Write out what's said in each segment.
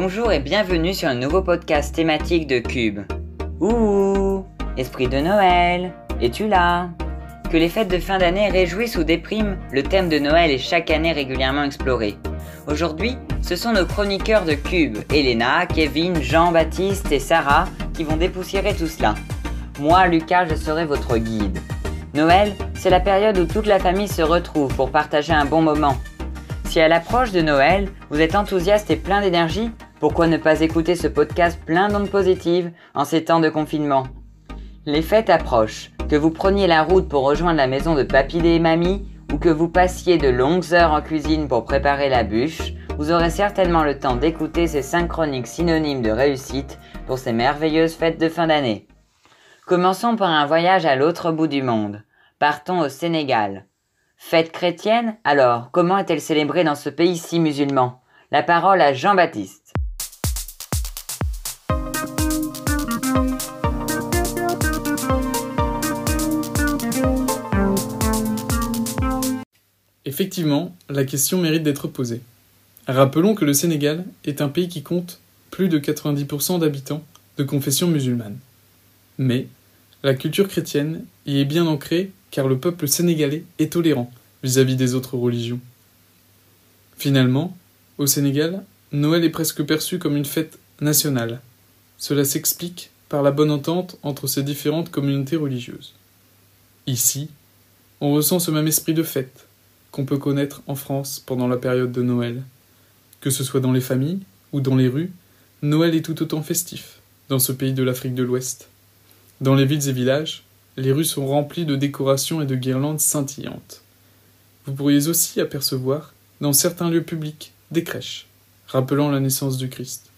Bonjour et bienvenue sur un nouveau podcast thématique de Cube. Ouh, esprit de Noël, es-tu là? Que les fêtes de fin d'année réjouissent ou dépriment, le thème de Noël est chaque année régulièrement exploré. Aujourd'hui, ce sont nos chroniqueurs de Cube, Elena, Kevin, Jean-Baptiste et Sarah, qui vont dépoussiérer tout cela. Moi, Lucas, je serai votre guide. Noël, c'est la période où toute la famille se retrouve pour partager un bon moment. Si à l'approche de Noël, vous êtes enthousiaste et plein d'énergie, pourquoi ne pas écouter ce podcast plein d'ondes positives en ces temps de confinement? Les fêtes approchent, que vous preniez la route pour rejoindre la maison de papy et mamie, ou que vous passiez de longues heures en cuisine pour préparer la bûche, vous aurez certainement le temps d'écouter ces cinq chroniques synonymes de réussite pour ces merveilleuses fêtes de fin d'année. Commençons par un voyage à l'autre bout du monde. Partons au Sénégal. Fête chrétienne? Alors, comment est-elle célébrée dans ce pays si musulman? La parole à Jean-Baptiste. Effectivement, la question mérite d'être posée. Rappelons que le Sénégal est un pays qui compte plus de 90% d'habitants de confession musulmane. Mais la culture chrétienne y est bien ancrée car le peuple sénégalais est tolérant vis-à-vis des autres religions. Finalement, au Sénégal, Noël est presque perçu comme une fête nationale. Cela s'explique par la bonne entente entre ces différentes communautés religieuses. Ici, on ressent ce même esprit de fête qu'on peut connaître en France pendant la période de Noël. Que ce soit dans les familles ou dans les rues, Noël est tout autant festif dans ce pays de l'Afrique de l'Ouest. Dans les villes et villages, les rues sont remplies de décorations et de guirlandes scintillantes. Vous pourriez aussi apercevoir, dans certains lieux publics, des crèches, rappelant la naissance du Christ.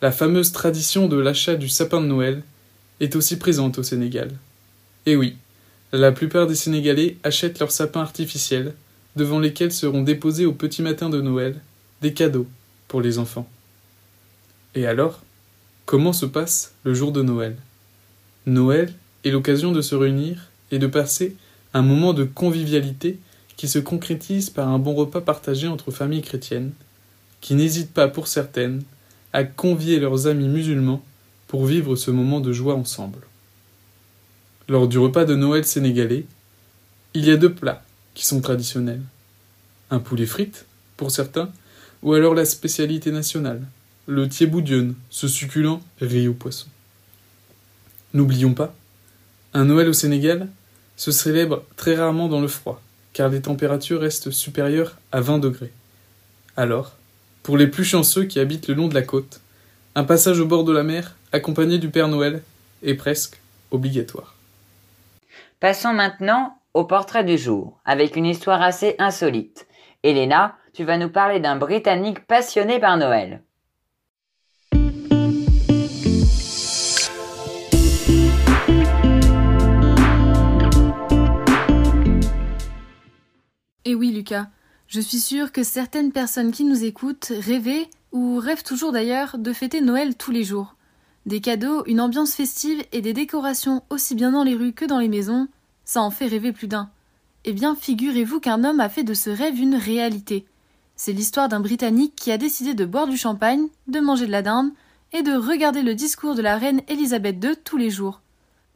La fameuse tradition de l'achat du sapin de Noël est aussi présente au Sénégal. Et oui, la plupart des Sénégalais achètent leurs sapins artificiels, devant lesquels seront déposés au petit matin de Noël des cadeaux pour les enfants. Et alors, comment se passe le jour de Noël? Noël est l'occasion de se réunir et de passer un moment de convivialité qui se concrétise par un bon repas partagé entre familles chrétiennes, qui n'hésitent pas pour certaines à convier leurs amis musulmans pour vivre ce moment de joie ensemble. Lors du repas de Noël sénégalais, il y a deux plats qui sont traditionnels. Un poulet frites, pour certains, ou alors la spécialité nationale, le thieboudion, ce succulent riz au poisson. N'oublions pas, un Noël au Sénégal se célèbre très rarement dans le froid, car les températures restent supérieures à 20 degrés. Alors, pour les plus chanceux qui habitent le long de la côte, un passage au bord de la mer, accompagné du Père Noël, est presque obligatoire. Passons maintenant au portrait du jour, avec une histoire assez insolite. Elena, tu vas nous parler d'un Britannique passionné par Noël. Et oui, Lucas, je suis sûre que certaines personnes qui nous écoutent rêvaient, ou rêvent toujours d'ailleurs, de fêter Noël tous les jours. Des cadeaux, une ambiance festive et des décorations aussi bien dans les rues que dans les maisons, ça en fait rêver plus d'un. Eh bien, figurez-vous qu'un homme a fait de ce rêve une réalité. C'est l'histoire d'un Britannique qui a décidé de boire du champagne, de manger de la dinde et de regarder le discours de la reine Elisabeth II tous les jours.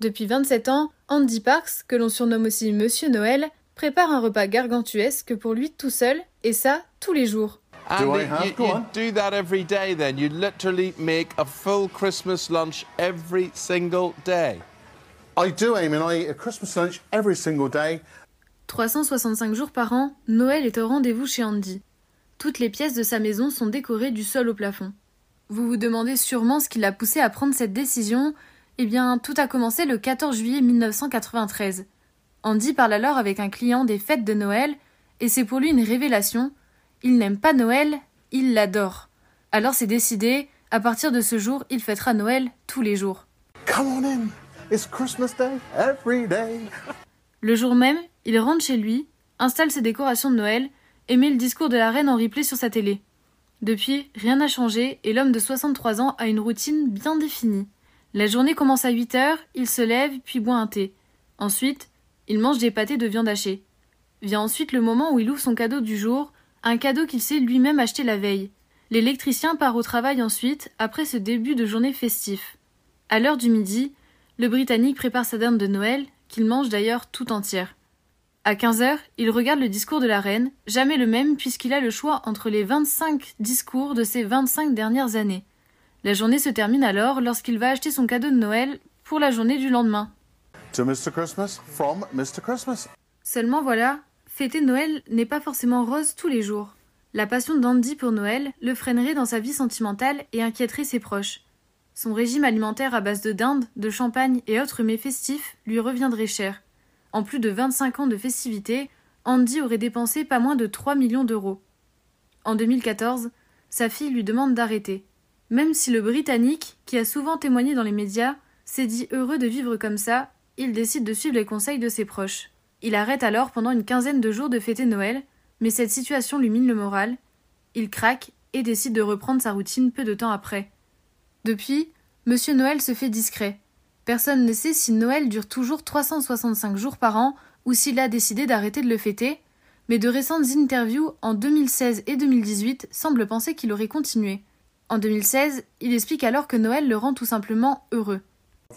Depuis 27 ans, Andy Parks, que l'on surnomme aussi Monsieur Noël, prépare un repas gargantuesque pour lui tout seul, et ça tous les jours. And it- you, you do that every day then. You literally make a full Christmas lunch every single day. I do, Eamon. I eat a Christmas lunch every single day. 365 jours par an, Noël est au rendez-vous chez Andy. Toutes les pièces de sa maison sont décorées du sol au plafond. Vous vous demandez sûrement ce qui l'a poussé à prendre cette décision. Eh bien, tout a commencé le 14 juillet 1993. Andy parle alors avec un client des fêtes de Noël, et c'est pour lui une révélation. Il n'aime pas Noël, il l'adore. Alors c'est décidé, à partir de ce jour, il fêtera Noël tous les jours. Come on in. It's Christmas Day every day. Le jour même, il rentre chez lui, installe ses décorations de Noël et met le discours de la reine en replay sur sa télé. Depuis, rien n'a changé et l'homme de 63 ans a une routine bien définie. La journée commence à 8 heures, il se lève puis boit un thé. Ensuite, il mange des pâtés de viande hachée. Vient ensuite le moment où il ouvre son cadeau du jour, un cadeau qu'il s'est lui-même acheté la veille. L'électricien part au travail ensuite, après ce début de journée festif. À l'heure du midi, le Britannique prépare sa dinde de Noël, qu'il mange d'ailleurs tout entière. À 15 heures, il regarde le discours de la reine, jamais le même puisqu'il a le choix entre les 25 discours de ces 25 dernières années. La journée se termine alors lorsqu'il va acheter son cadeau de Noël pour la journée du lendemain. To Mr. Christmas from Mr. Christmas. Seulement voilà, fêter Noël n'est pas forcément rose tous les jours. La passion d'Andy pour Noël le freinerait dans sa vie sentimentale et inquiéterait ses proches. Son régime alimentaire à base de dinde, de champagne et autres mets festifs lui reviendrait cher. En plus de 25 ans de festivités, Andy aurait dépensé pas moins de 3 millions d'euros. En 2014, sa fille lui demande d'arrêter. Même si le Britannique, qui a souvent témoigné dans les médias, s'est dit heureux de vivre comme ça, il décide de suivre les conseils de ses proches. Il arrête alors pendant une quinzaine de jours de fêter Noël, mais cette situation lui mine le moral. Il craque et décide de reprendre sa routine peu de temps après. Depuis, Monsieur Noël se fait discret. Personne ne sait si Noël dure toujours 365 jours par an ou s'il a décidé d'arrêter de le fêter, mais de récentes interviews en 2016 et 2018 semblent penser qu'il aurait continué. En 2016, il explique alors que Noël le rend tout simplement heureux.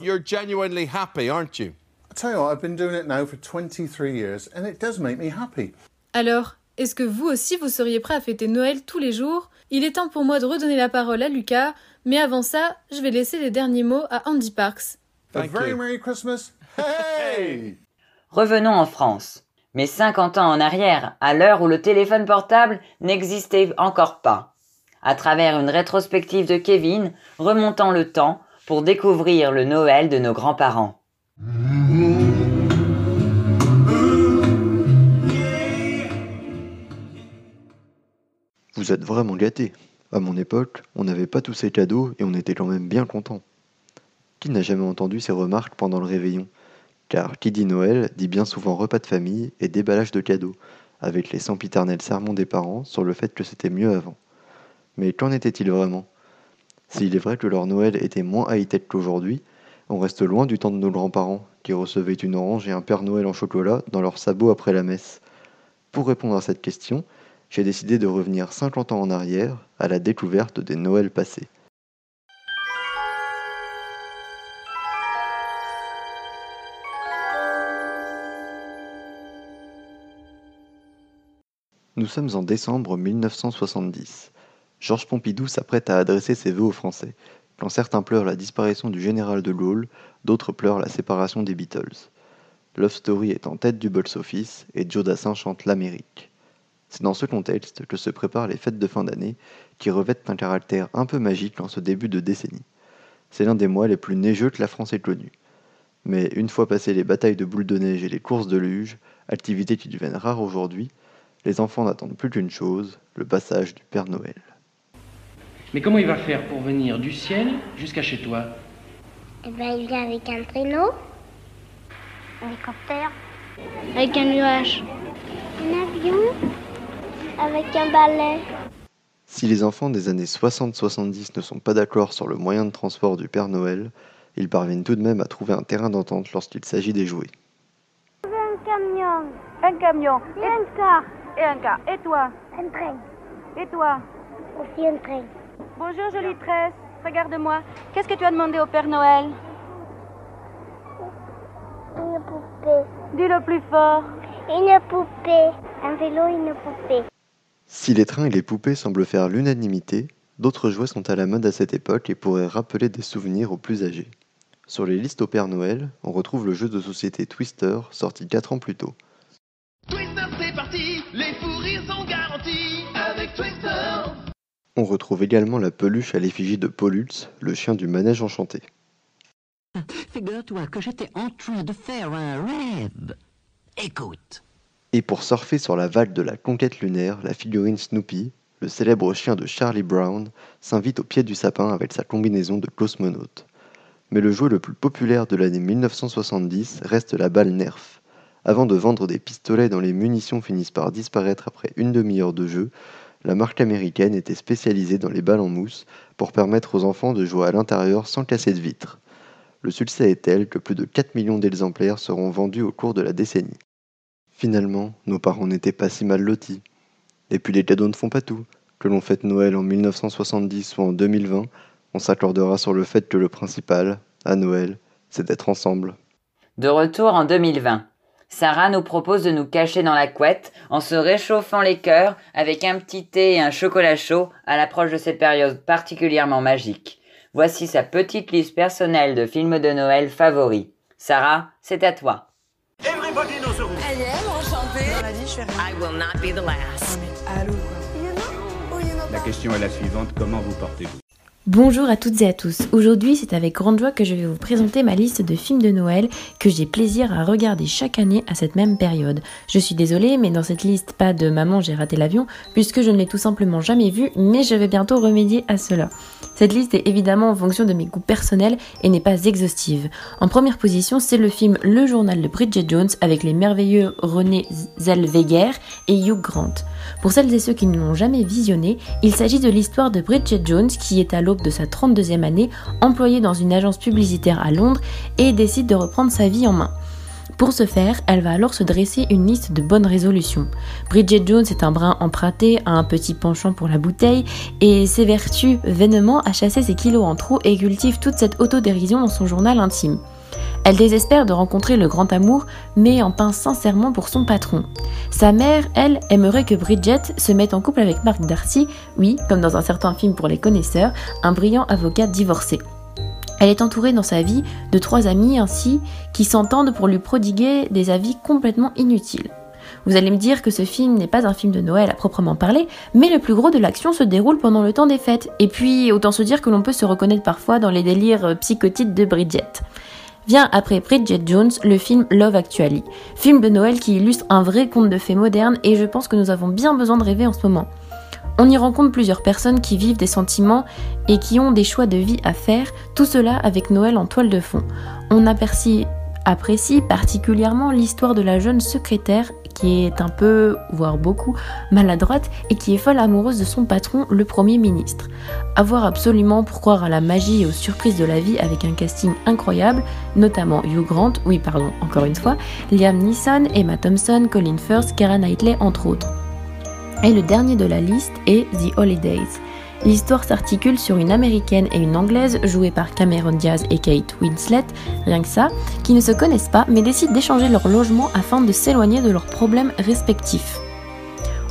You're genuinely happy, aren't you? I tell you what, I've been doing it now for 23 years and it does make me happy. Alors, est-ce que vous aussi vous seriez prêt à fêter Noël tous les jours? Il est temps pour moi de redonner la parole à Lucas, mais avant ça, je vais laisser les derniers mots à Andy Parks. A very you. Merry Christmas. Hey! Revenons en France. Mais 50 ans en arrière, à l'heure où le téléphone portable n'existait encore pas. À travers une rétrospective de Kevin, remontant le temps pour découvrir le Noël de nos grands-parents. Vous êtes vraiment gâtés. À mon époque, on n'avait pas tous ces cadeaux et on était quand même bien contents. Qui n'a jamais entendu ces remarques pendant le réveillon? Car qui dit Noël dit bien souvent repas de famille et déballage de cadeaux, avec les sempiternels sermons des parents sur le fait que c'était mieux avant. Mais qu'en était-il vraiment? S'il est vrai que leur Noël était moins high-tech qu'aujourd'hui, on reste loin du temps de nos grands-parents, qui recevaient une orange et un Père Noël en chocolat dans leur sabot après la messe. Pour répondre à cette question, j'ai décidé de revenir 50 ans en arrière à la découverte des Noëls passés. Nous sommes en décembre 1970. Georges Pompidou s'apprête à adresser ses vœux aux Français. Quand certains pleurent la disparition du général de Gaulle, d'autres pleurent la séparation des Beatles. Love Story est en tête du box-office et Joe Dassin chante l'Amérique. C'est dans ce contexte que se préparent les fêtes de fin d'année qui revêtent un caractère un peu magique en ce début de décennie. C'est l'un des mois les plus neigeux que la France ait connu. Mais une fois passées les batailles de boules de neige et les courses de luge, activités qui deviennent rares aujourd'hui, les enfants n'attendent plus qu'une chose, le passage du Père Noël. Mais comment il va faire pour venir du ciel jusqu'à chez toi Eh ben, il vient avec un traîneau. Un hélicoptère. Avec un nuage. Un avion. Avec un balai. Si les enfants des années 60-70 ne sont pas d'accord sur le moyen de transport du Père Noël, ils parviennent tout de même à trouver un terrain d'entente lorsqu'il s'agit des jouets. Un camion. Un camion. Et un car. Et un car. Et toi? Un train. Et toi? Aussi un train. Bonjour, jolie tresse. Regarde-moi. Qu'est-ce que tu as demandé au Père Noël? Une poupée. Dis-le plus fort. Une poupée. Un vélo, une poupée. Si les trains et les poupées semblent faire l'unanimité, d'autres jouets sont à la mode à cette époque et pourraient rappeler des souvenirs aux plus âgés. Sur les listes au Père Noël, on retrouve le jeu de société Twister, sorti 4 ans plus tôt. Twister, c'est parti, les fous rires sont garantis avec Twister. On retrouve également la peluche à l'effigie de Pollux, le chien du manège enchanté. Figure-toi que j'étais en train de faire un rêve. Écoute. Et pour surfer sur la vague de la conquête lunaire, la figurine Snoopy, le célèbre chien de Charlie Brown, s'invite au pied du sapin avec sa combinaison de cosmonaute. Mais le jouet le plus populaire de l'année 1970 reste la balle Nerf. Avant de vendre des pistolets dont les munitions finissent par disparaître après une demi-heure de jeu, la marque américaine était spécialisée dans les balles en mousse pour permettre aux enfants de jouer à l'intérieur sans casser de vitres. Le succès est tel que plus de 4 millions d'exemplaires seront vendus au cours de la décennie. Finalement, nos parents n'étaient pas si mal lotis. Et puis les cadeaux ne font pas tout. Que l'on fête Noël en 1970 ou en 2020, on s'accordera sur le fait que le principal, à Noël, c'est d'être ensemble. De retour en 2020, Sarah nous propose de nous cacher dans la couette en se réchauffant les cœurs avec un petit thé et un chocolat chaud à l'approche de cette période particulièrement magique. Voici sa petite liste personnelle de films de Noël favoris. Sarah, c'est à toi. Everybody knows the rules. I am enchantée. On a dit, je fais rien. I will not be the last. Allô, quoi. La question est la suivante, comment vous portez-vous? Bonjour à toutes et à tous. Aujourd'hui, c'est avec grande joie que je vais vous présenter ma liste de films de Noël que j'ai plaisir à regarder chaque année à cette même période. Je suis désolée, mais dans cette liste, pas de Maman, j'ai raté l'avion, puisque je ne l'ai tout simplement jamais vu, mais je vais bientôt remédier à cela. Cette liste est évidemment en fonction de mes goûts personnels et n'est pas exhaustive. En première position, c'est le film Le journal de Bridget Jones avec les merveilleux René Zellweger et Hugh Grant. Pour celles et ceux qui ne l'ont jamais visionné, il s'agit de l'histoire de Bridget Jones qui est à l'aube de sa 32e année, employée dans une agence publicitaire à Londres et décide de reprendre sa vie en main. Pour ce faire, elle va alors se dresser une liste de bonnes résolutions. Bridget Jones est un brin emprunté, a un petit penchant pour la bouteille et s'évertue vainement à chasser ses kilos en trop et cultive toute cette autodérision dans son journal intime. Elle désespère de rencontrer le grand amour, mais en pince sincèrement pour son patron. Sa mère, elle, aimerait que Bridget se mette en couple avec Mark Darcy, oui, comme dans un certain film pour les connaisseurs, un brillant avocat divorcé. Elle est entourée dans sa vie de trois amis ainsi qui s'entendent pour lui prodiguer des avis complètement inutiles. Vous allez me dire que ce film n'est pas un film de Noël à proprement parler, mais le plus gros de l'action se déroule pendant le temps des fêtes. Et puis, autant se dire que l'on peut se reconnaître parfois dans les délires psychotiques de Bridget. Vient après Bridget Jones le film Love Actually, film de Noël qui illustre un vrai conte de fées moderne et je pense que nous avons bien besoin de rêver en ce moment. On y rencontre plusieurs personnes qui vivent des sentiments et qui ont des choix de vie à faire, tout cela avec Noël en toile de fond. On apprécie particulièrement l'histoire de la jeune secrétaire qui est un peu, voire beaucoup, maladroite et qui est folle amoureuse de son patron, le Premier ministre. Avoir absolument pour croire à la magie et aux surprises de la vie avec un casting incroyable, notamment Hugh Grant, oui pardon, encore une fois, Liam Neeson, Emma Thompson, Colin Firth, Kara Knightley entre autres. Et le dernier de la liste est The Holidays. L'histoire s'articule sur une américaine et une anglaise jouées par Cameron Diaz et Kate Winslet, rien que ça, qui ne se connaissent pas mais décident d'échanger leur logement afin de s'éloigner de leurs problèmes respectifs.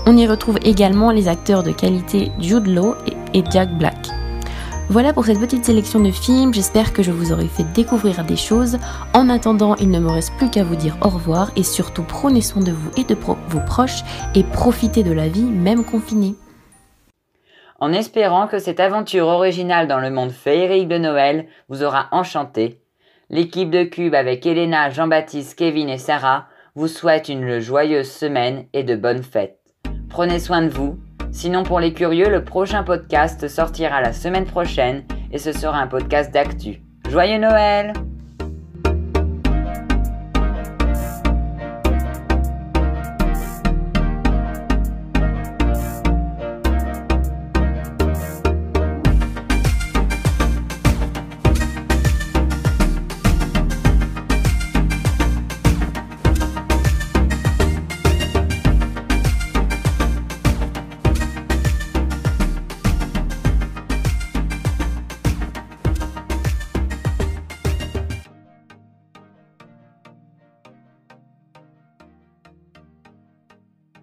On y retrouve également les acteurs de qualité Jude Law et Jack Black. Voilà pour cette petite sélection de films, j'espère que je vous aurai fait découvrir des choses. En attendant, il ne me reste plus qu'à vous dire au revoir et surtout prenez soin de vous et de vos proches et profitez de la vie même confinée. En espérant que cette aventure originale dans le monde féerique de Noël vous aura enchanté, l'équipe de Cube avec Elena, Jean-Baptiste, Kevin et Sarah vous souhaite une joyeuse semaine et de bonnes fêtes. Prenez soin de vous Sinon, pour les curieux, le prochain podcast sortira la semaine prochaine et ce sera un podcast d'actu. Joyeux Noël